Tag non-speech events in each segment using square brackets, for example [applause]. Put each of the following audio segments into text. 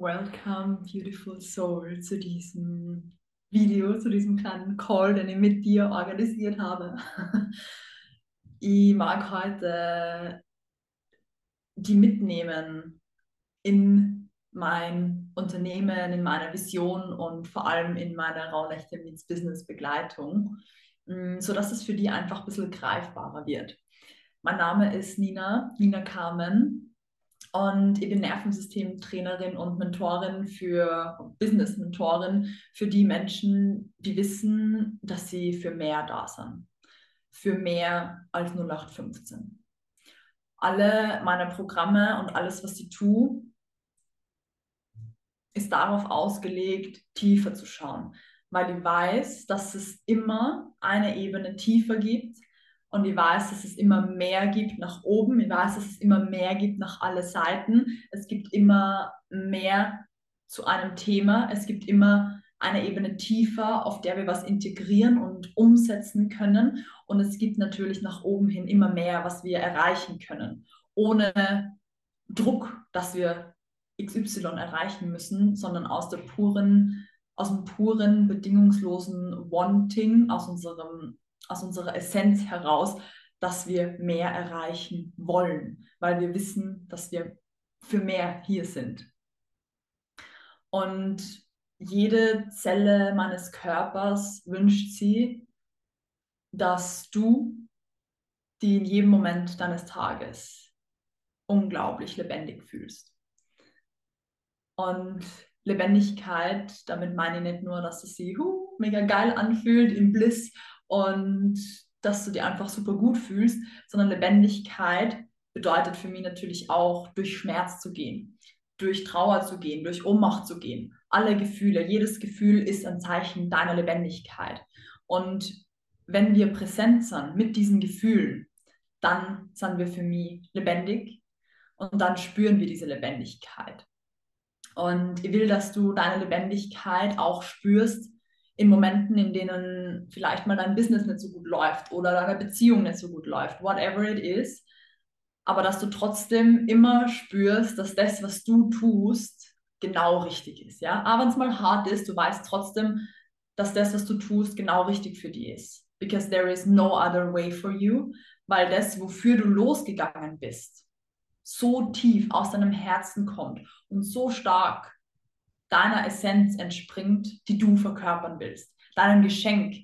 Welcome, beautiful soul, zu diesem Video, zu diesem kleinen Call, den ich mit dir organisiert habe. [laughs] Ich mag heute die mitnehmen in mein Unternehmen, in meiner Vision und vor allem in meiner Raunächte Meets Business Begleitung, mm, sodass es für die einfach ein bisschen greifbarer wird. Mein Name ist Nina, Nina Carmen und ich bin Nervensystemtrainerin und Mentorin für Business-Mentorin für die Menschen, die wissen, dass sie für mehr da sind. Für mehr als 0815. Alle meine Programme und alles, was ich tue, ist darauf ausgelegt, tiefer zu schauen, weil ich weiß, dass es immer eine Ebene tiefer gibt und ich weiß, dass es immer mehr gibt nach oben. Ich weiß, dass es immer mehr gibt nach alle Seiten. Es gibt immer mehr zu einem Thema. Es gibt immer eine Ebene tiefer, auf der wir was integrieren und umsetzen können. Und es gibt natürlich nach oben hin immer mehr, was wir erreichen können, ohne Druck, dass wir XY erreichen müssen, sondern aus der puren, aus dem puren, bedingungslosen Wanting, aus unserem aus unserer Essenz heraus, dass wir mehr erreichen wollen, weil wir wissen, dass wir für mehr hier sind. Und jede Zelle meines Körpers wünscht sie, dass du die in jedem Moment deines Tages unglaublich lebendig fühlst. Und Lebendigkeit, damit meine ich nicht nur, dass es sich huh, mega geil anfühlt im Bliss und dass du dir einfach super gut fühlst, sondern Lebendigkeit bedeutet für mich natürlich auch, durch Schmerz zu gehen, durch Trauer zu gehen, durch Ohnmacht zu gehen. Alle Gefühle, jedes Gefühl ist ein Zeichen deiner Lebendigkeit. Und wenn wir präsent sind mit diesen Gefühlen, dann sind wir für mich lebendig und dann spüren wir diese Lebendigkeit. Und ich will, dass du deine Lebendigkeit auch spürst, in Momenten, in denen vielleicht mal dein Business nicht so gut läuft oder deine Beziehung nicht so gut läuft, whatever it is, aber dass du trotzdem immer spürst, dass das, was du tust, genau richtig ist. Ja? Aber wenn es mal hart ist, du weißt trotzdem, dass das, was du tust, genau richtig für dich ist. Because there is no other way for you, weil das, wofür du losgegangen bist, so tief aus deinem Herzen kommt und so stark deiner Essenz entspringt, die du verkörpern willst, deinem Geschenk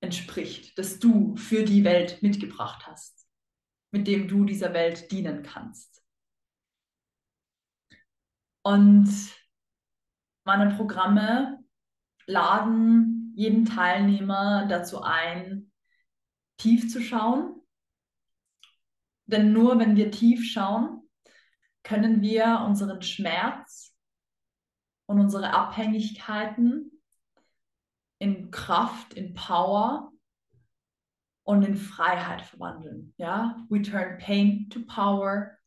entspricht, das du für die Welt mitgebracht hast, mit dem du dieser Welt dienen kannst. Und meine Programme laden jeden Teilnehmer dazu ein, tief zu schauen. Denn nur wenn wir tief schauen, können wir unseren Schmerz und unsere Abhängigkeiten in Kraft, in Power und in Freiheit verwandeln. Ja, we turn pain to power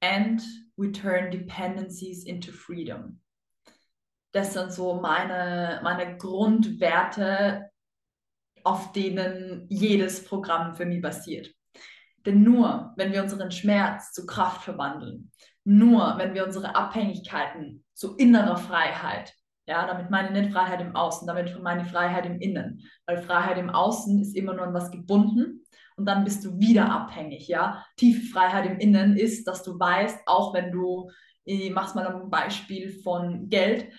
and we turn dependencies into freedom. Das sind so meine, meine Grundwerte, auf denen jedes Programm für mich basiert. Denn nur wenn wir unseren Schmerz zu Kraft verwandeln, nur wenn wir unsere Abhängigkeiten zu innerer Freiheit, ja, damit meine ich nicht Freiheit im Außen, damit meine Freiheit im Innen, weil Freiheit im Außen ist immer nur an was gebunden und dann bist du wieder abhängig, ja. Tiefe Freiheit im Innen ist, dass du weißt, auch wenn du, ich mach's mal ein Beispiel von Geld,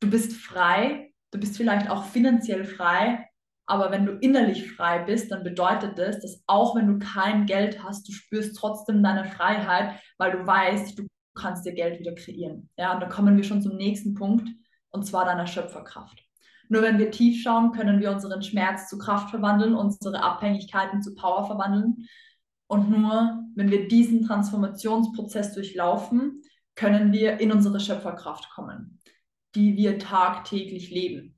du bist frei, du bist vielleicht auch finanziell frei, aber wenn du innerlich frei bist, dann bedeutet das, dass auch wenn du kein Geld hast, du spürst trotzdem deine Freiheit, weil du weißt, du kannst dir Geld wieder kreieren. Ja, und da kommen wir schon zum nächsten Punkt, und zwar deiner Schöpferkraft. Nur wenn wir tief schauen, können wir unseren Schmerz zu Kraft verwandeln, unsere Abhängigkeiten zu Power verwandeln. Und nur wenn wir diesen Transformationsprozess durchlaufen, können wir in unsere Schöpferkraft kommen, die wir tagtäglich leben.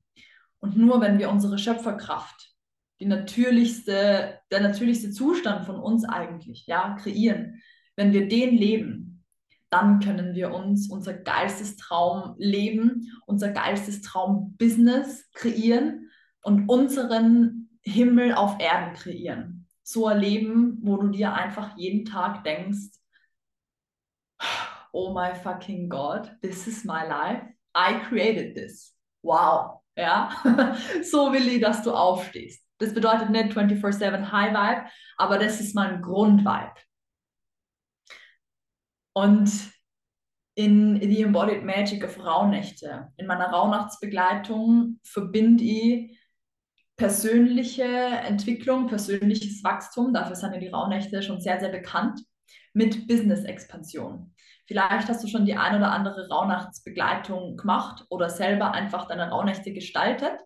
Und nur wenn wir unsere Schöpferkraft, die natürlichste, der natürlichste Zustand von uns eigentlich, ja, kreieren, wenn wir den leben, dann können wir uns unser Geistestraum leben, unser Geistestraum Business kreieren und unseren Himmel auf Erden kreieren. So ein Leben, wo du dir einfach jeden Tag denkst, oh my fucking God, this is my life. I created this. Wow. Ja, [laughs] so will ich, dass du aufstehst. Das bedeutet nicht 24-7 High Vibe, aber das ist mein Grundvibe. Und in The Embodied Magic of Rauhnächte, in meiner Rauhnachtsbegleitung verbinde ich persönliche Entwicklung, persönliches Wachstum, dafür sind ja die Rauhnächte schon sehr, sehr bekannt, mit Business-Expansion. Vielleicht hast du schon die ein oder andere Rauhnachtsbegleitung gemacht oder selber einfach deine Rauhnächte gestaltet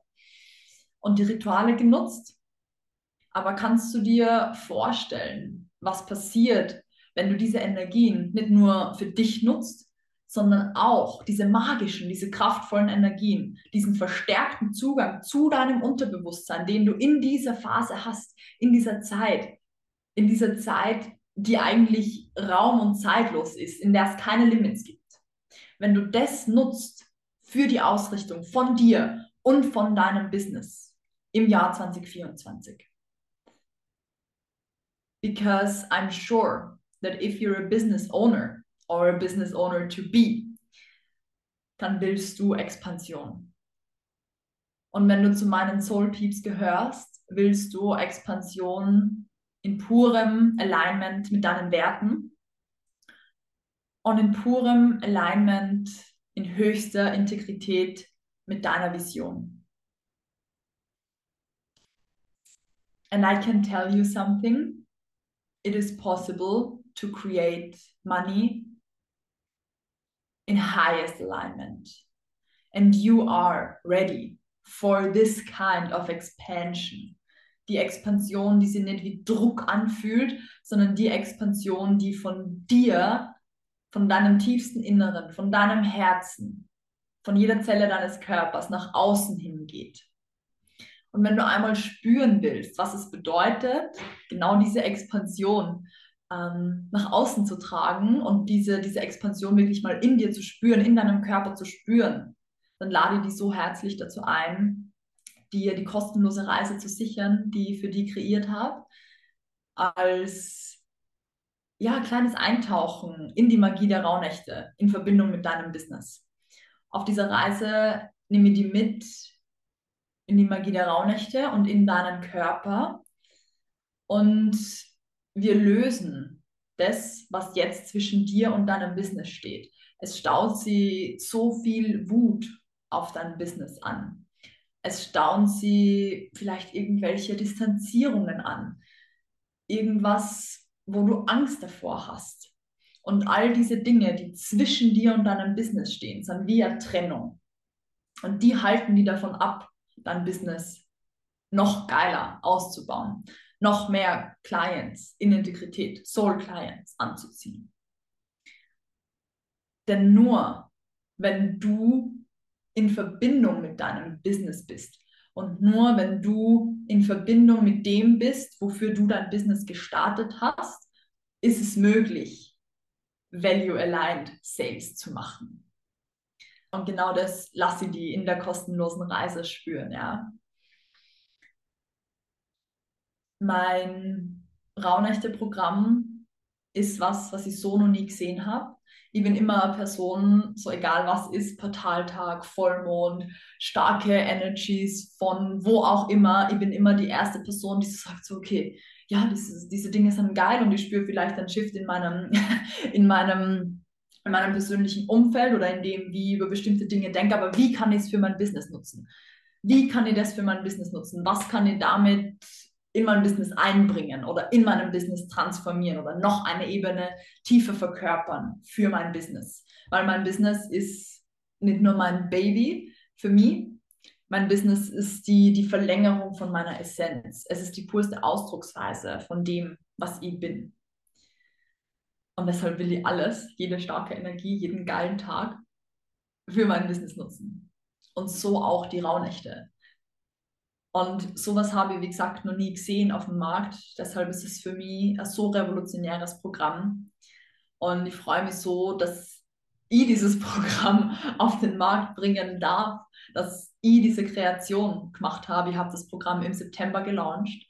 und die Rituale genutzt. Aber kannst du dir vorstellen, was passiert, wenn du diese Energien nicht nur für dich nutzt, sondern auch diese magischen, diese kraftvollen Energien, diesen verstärkten Zugang zu deinem Unterbewusstsein, den du in dieser Phase hast, in dieser Zeit, in dieser Zeit, die eigentlich raum- und zeitlos ist, in der es keine Limits gibt. Wenn du das nutzt für die Ausrichtung von dir und von deinem Business im Jahr 2024. Because I'm sure that if you're a business owner, or a business owner to be, dann willst du Expansion. Und wenn du zu meinen Soul Peeps gehörst, willst du Expansion in purem Alignment mit deinen Werten und in purem Alignment, in höchster Integrität mit deiner Vision. And I can tell you something. It is possible to create money in highest alignment. And you are ready for this kind of expansion. Die Expansion, die sich nicht wie Druck anfühlt, sondern die Expansion, die von dir, von deinem tiefsten Inneren, von deinem Herzen, von jeder Zelle deines Körpers nach außen hingeht. Und wenn du einmal spüren willst, was es bedeutet, genau diese Expansion ähm, nach außen zu tragen und diese, diese Expansion wirklich mal in dir zu spüren, in deinem Körper zu spüren, dann lade die so herzlich dazu ein, dir die kostenlose Reise zu sichern, die ich für die kreiert habe, als ja, kleines Eintauchen in die Magie der Rauhnächte in Verbindung mit deinem Business. Auf dieser Reise nehme die mit in die Magie der Rauhnächte und in deinen Körper und wir lösen das, was jetzt zwischen dir und deinem Business steht. Es staut sie so viel Wut auf dein Business an. Es stauen sie vielleicht irgendwelche Distanzierungen an. Irgendwas, wo du Angst davor hast. Und all diese Dinge, die zwischen dir und deinem Business stehen, sind wie eine Trennung. Und die halten die davon ab, dein Business noch geiler auszubauen noch mehr Clients in Integrität, Soul Clients anzuziehen. Denn nur wenn du in Verbindung mit deinem Business bist und nur wenn du in Verbindung mit dem bist, wofür du dein Business gestartet hast, ist es möglich, Value-Aligned Sales zu machen. Und genau das lasse die in der kostenlosen Reise spüren, ja mein Rauhnächte-Programm ist was, was ich so noch nie gesehen habe. Ich bin immer eine Person, so egal was ist, Portaltag, Vollmond, starke Energies von wo auch immer. Ich bin immer die erste Person, die so sagt, so, okay, ja, diese, diese Dinge sind geil und ich spüre vielleicht einen Shift in meinem, [laughs] in meinem, in meinem persönlichen Umfeld oder in dem, wie ich über bestimmte Dinge denke, aber wie kann ich es für mein Business nutzen? Wie kann ich das für mein Business nutzen? Was kann ich damit in mein Business einbringen oder in meinem Business transformieren oder noch eine Ebene tiefer verkörpern für mein Business. Weil mein Business ist nicht nur mein Baby für mich, mein Business ist die, die Verlängerung von meiner Essenz. Es ist die purste Ausdrucksweise von dem, was ich bin. Und deshalb will ich alles, jede starke Energie, jeden geilen Tag für mein Business nutzen. Und so auch die Rauhnächte. Und sowas habe ich, wie gesagt, noch nie gesehen auf dem Markt. Deshalb ist es für mich ein so revolutionäres Programm. Und ich freue mich so, dass ich dieses [laughs] Programm auf den Markt bringen darf, dass ich diese Kreation gemacht habe. Ich habe das Programm im September gelauncht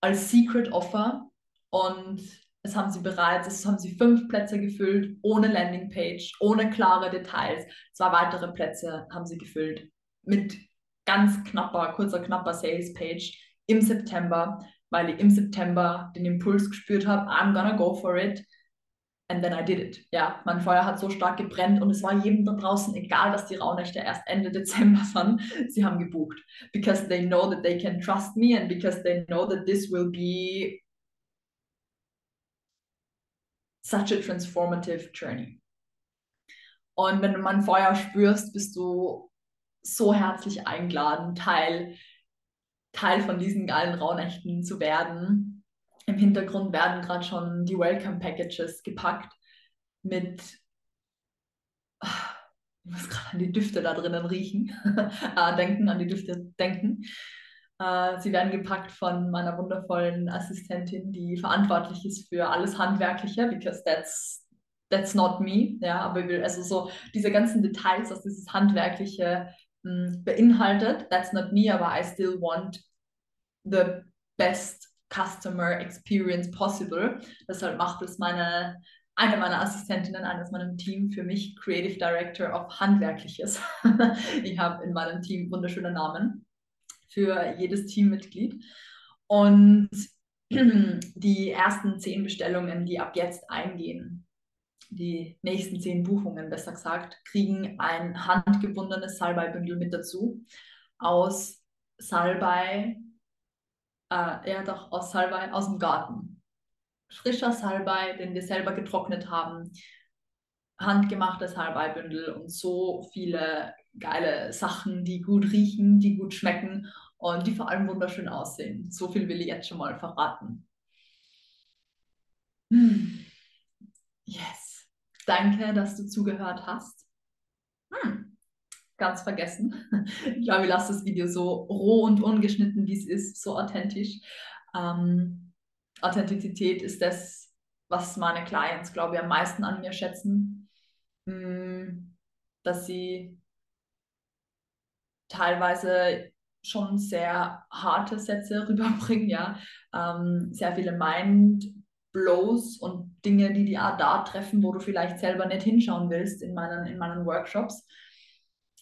als Secret Offer und es haben sie bereits, es haben sie fünf Plätze gefüllt, ohne Landingpage, ohne klare Details. Zwei weitere Plätze haben sie gefüllt mit ganz knapper, kurzer, knapper Sales-Page im September, weil ich im September den Impuls gespürt habe, I'm gonna go for it. And then I did it. Ja, mein Feuer hat so stark gebrennt und es war jedem da draußen egal, dass die Rauhnächte erst Ende Dezember [laughs] sind. Sie haben gebucht. Because they know that they can trust me and because they know that this will be such a transformative journey. Und wenn du mein Feuer spürst, bist du so herzlich eingeladen, Teil, Teil von diesen geilen Rauhnächten zu werden. Im Hintergrund werden gerade schon die Welcome Packages gepackt mit, ich muss gerade an die Düfte da drinnen riechen, [laughs] äh, denken, an die Düfte denken. Äh, sie werden gepackt von meiner wundervollen Assistentin, die verantwortlich ist für alles Handwerkliche, because that's that's not me. Ja, aber also so diese ganzen Details, was dieses Handwerkliche beinhaltet, that's not me, aber I still want the best customer experience possible. Deshalb macht es meine eine meiner Assistentinnen, eines meinem Team für mich Creative Director of Handwerkliches. [laughs] ich habe in meinem Team wunderschöne Namen für jedes Teammitglied. Und [clears throat] die ersten zehn Bestellungen, die ab jetzt eingehen, die nächsten zehn Buchungen, besser gesagt, kriegen ein handgebundenes Salbei-Bündel mit dazu aus Salbei, äh, ja doch, aus Salbei aus dem Garten. Frischer Salbei, den wir selber getrocknet haben, handgemachtes Salbeibündel und so viele geile Sachen, die gut riechen, die gut schmecken und die vor allem wunderschön aussehen. So viel will ich jetzt schon mal verraten. Hm. Yes. Danke, dass du zugehört hast. Hm. Ganz vergessen. [laughs] Ich glaube, ich lasse das Video so roh und ungeschnitten, wie es ist, so authentisch. Ähm, Authentizität ist das, was meine Clients, glaube ich, am meisten an mir schätzen. Hm. Dass sie teilweise schon sehr harte Sätze [laughs] rüberbringen, ja. Ähm, sehr viele Mind-Blows und Dinge, die die da treffen, wo du vielleicht selber nicht hinschauen willst in meinen, in meinen Workshops.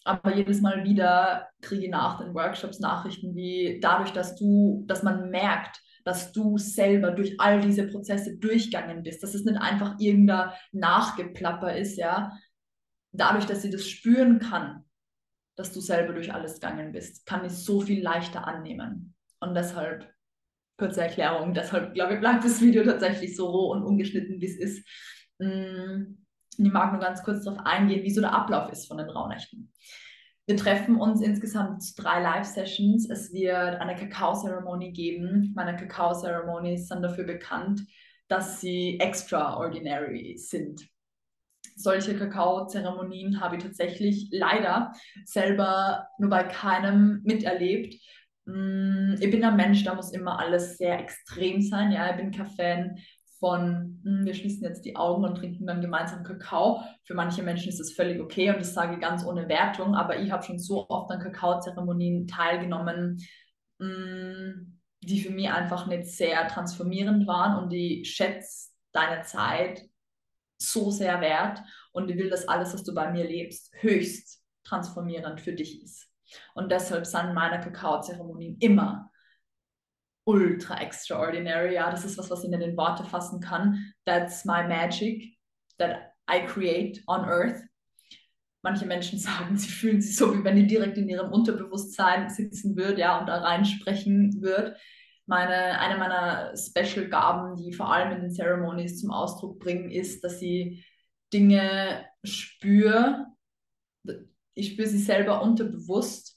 Aber jedes Mal wieder kriege ich nach den Workshops Nachrichten wie dadurch, dass du, dass man merkt, dass du selber durch all diese Prozesse durchgegangen bist, dass es nicht einfach irgendein Nachgeplapper ist, ja. Dadurch, dass sie das spüren kann, dass du selber durch alles gegangen bist, kann ich so viel leichter annehmen. Und deshalb, kurze Erklärung, deshalb glaube ich, bleibt das Video tatsächlich so roh und ungeschnitten, wie es ist. Mm, ich mag nur ganz kurz darauf eingehen, wie so der Ablauf ist von den Rauhnächten. Wir treffen uns insgesamt drei Live-Sessions. Es wird eine Kakao-Zeremonie geben. Meine Kakao-Ceremonies sind dafür bekannt, dass sie extraordinary sind solche Kakao-Zeremonien habe ich tatsächlich leider selber nur bei keinem miterlebt. Mm, ich bin ein Mensch, da muss immer alles sehr extrem sein. Ja, ich bin kein Fan von, mm, wir schließen jetzt die Augen und trinken dann gemeinsam Kakao. Für manche Menschen ist das völlig okay und das sage ich ganz ohne Wertung, aber ich habe schon so oft an Kakao-Zeremonien teilgenommen, mm, die für mich einfach nicht sehr transformierend waren und ich schätze deine Zeit so sehr wert und ich will, dass alles, was du bei mir lebst, höchst transformierend für dich ist. Und deshalb sind meine Kakao-Zeremonien immer ultra extraordinary. Ja, das ist was, was ich in Worte fassen kann. That's my magic that I create on earth. Manche Menschen [laughs] sagen, sie fühlen sich so, wie wenn die direkt in ihrem Unterbewusstsein sitzen würde, ja, und da reinsprechen würde meine, eine meiner Special-Gaben, die vor allem in den Ceremonies zum Ausdruck bringen, ist, dass ich Dinge spüre. Ich spüre sie selber unterbewusst,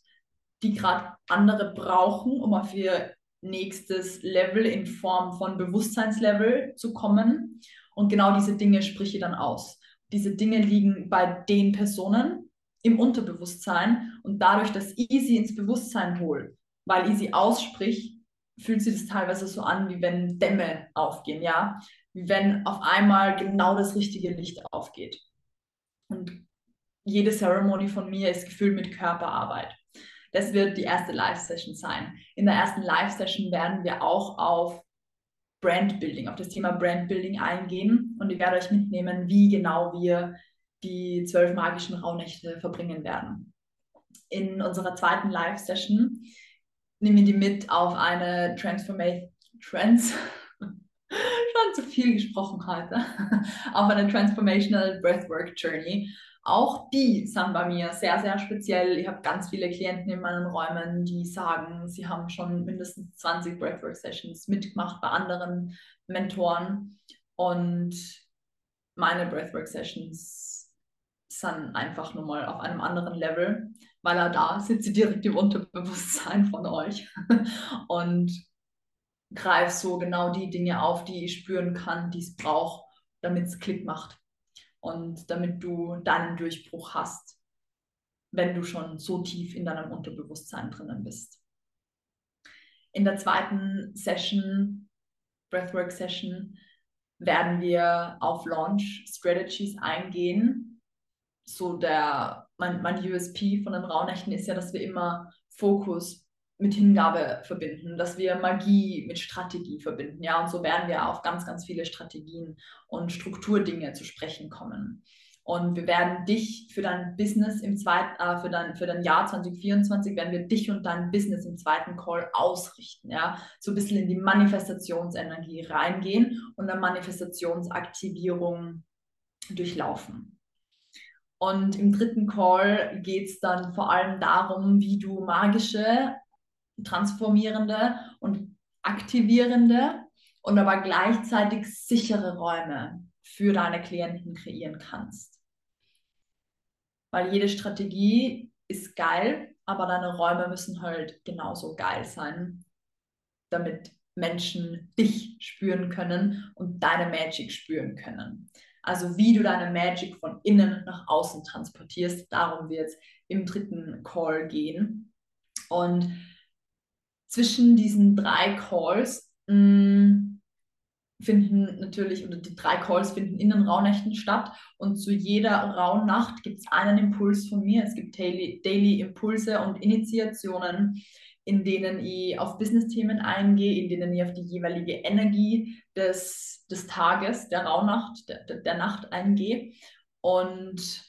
die gerade andere brauchen, um auf ihr nächstes Level in Form von Bewusstseinslevel zu kommen. Und genau diese Dinge spreche ich dann aus. Diese Dinge liegen bei den Personen im Unterbewusstsein und dadurch, dass ich sie ins Bewusstsein hole, weil ich sie aussprich, fühlt sich das teilweise so an, wie wenn Dämme aufgehen, ja, wie wenn auf einmal genau das richtige Licht aufgeht. Und jede Ceremony von mir ist gefüllt mit Körperarbeit. Das wird die erste Live-Session sein. In der ersten Live-Session werden wir auch auf Brandbuilding, auf das Thema Brandbuilding eingehen und ich werde euch mitnehmen, wie genau wir die zwölf magischen Rauhnächte verbringen werden. In unserer zweiten Live-Session nehmen wir die mit auf eine Transformation, Trans, [laughs] schon zu viel gesprochen heute, [laughs] auf eine Transformational Breathwork Journey. Auch die sind bei mir sehr, sehr speziell. Ich habe ganz viele Klienten in meinen Räumen, die sagen, sie haben schon mindestens 20 Breathwork-Sessions mitgemacht bei anderen Mentoren. Und meine Breathwork-Sessions sind einfach nur mal auf einem anderen Level, weil er da sitzt direkt im Unterbewusstsein von euch [laughs] und greift so genau die Dinge auf, die ich spüren kann, die es braucht, damit es Klick macht und damit du deinen Durchbruch hast, wenn du schon so tief in deinem Unterbewusstsein drinnen bist. In der zweiten Session, Breathwork Session, werden wir auf Launch Strategies eingehen. So der, mein, mein USP von den Rauhnächten ist ja, dass wir immer Fokus mit Hingabe verbinden, dass wir Magie mit Strategie verbinden. Ja, und so werden wir auf ganz, ganz viele Strategien und Strukturdinge zu sprechen kommen. Und wir werden dich für dein Business im zweiten, äh, für, dein, für dein Jahr 2024, werden wir dich und dein Business im zweiten Call ausrichten. Ja, so ein bisschen in die Manifestationsenergie reingehen und eine Manifestationsaktivierung durchlaufen. Und im dritten Call geht es dann vor allem darum, wie du magische transformierende und aktivierende und aber gleichzeitig sichere Räume für deine Klienten kreieren kannst. Weil jede Strategie ist geil, aber deine Räume müssen halt genauso geil sein, damit Menschen dich spüren können und deine Magic spüren können. Also wie du deine Magic von innen nach außen transportierst, darum wird es im dritten Call gehen. Und zwischen diesen drei Calls mh, mm, finden natürlich, oder die drei Calls finden in den Rauhnächten statt. Und zu jeder Rauhnacht gibt es einen Impuls von mir. Es gibt Daily, Daily Impulse und Initiationen, in denen ich auf Business-Themen eingehe, in denen ich auf die jeweilige Energie des, des Tages, der Rauhnacht, der, der, Nacht eingehe. Und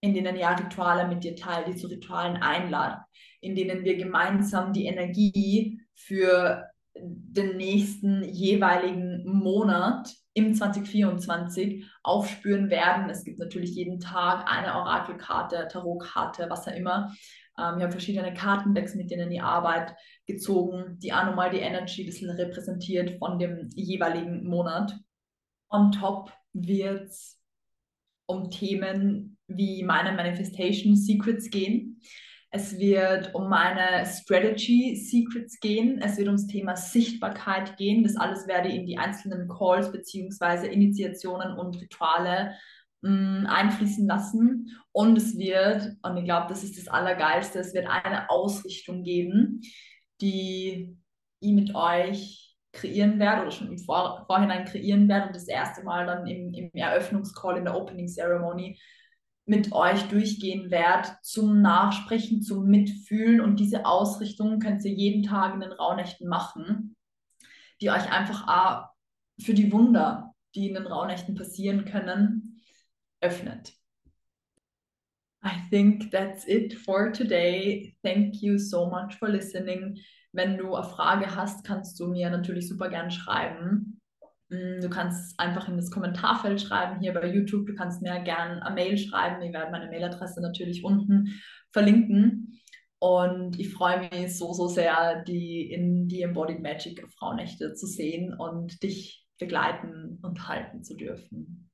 in denen ich ja Rituale mit dir teile, die zu Ritualen einladen in denen wir gemeinsam die Energie für den nächsten jeweiligen Monat im 2024 aufspüren werden. Es gibt natürlich jeden Tag eine Orakelkarte, Tarotkarte, was auch immer. Ähm, wir haben verschiedene Kartendecks, mit denen die Arbeit gezogen, die auch nochmal die Energy ein bisschen repräsentiert von dem jeweiligen Monat. On top wird es um Themen wie meine Manifestation Secrets gehen. Es wird um meine Strategy Secrets gehen. Es wird ums Thema Sichtbarkeit gehen. Das alles werde ich in die einzelnen Calls beziehungsweise Initiationen und Rituale mh, mm, einfließen lassen. Und es wird, und ich glaube, das ist das Allergeilste, es wird eine Ausrichtung geben, die ich mit euch kreieren werde oder schon im Vor Vorhinein kreieren werde und das erste Mal dann im, im Eröffnungscall in der Opening Ceremony mit euch durchgehen werde zum Nachsprechen, zum Mitfühlen. Und diese Ausrichtung könnt ihr jeden Tag in den Rauhnächten machen, die euch einfach auch für die Wunder, die in den Rauhnächten passieren können, öffnet. I think that's it for today. Thank you so much for listening. Wenn du eine Frage hast, kannst du mir natürlich super gern schreiben. Mm, du kannst einfach in das Kommentarfeld schreiben hier bei YouTube. Du kannst mir gerne eine Mail schreiben. Ich werde meine Mailadresse natürlich unten verlinken. Und ich freue mich so, so sehr, die in die Embodied Magic Frauennächte zu sehen und dich begleiten und halten zu dürfen.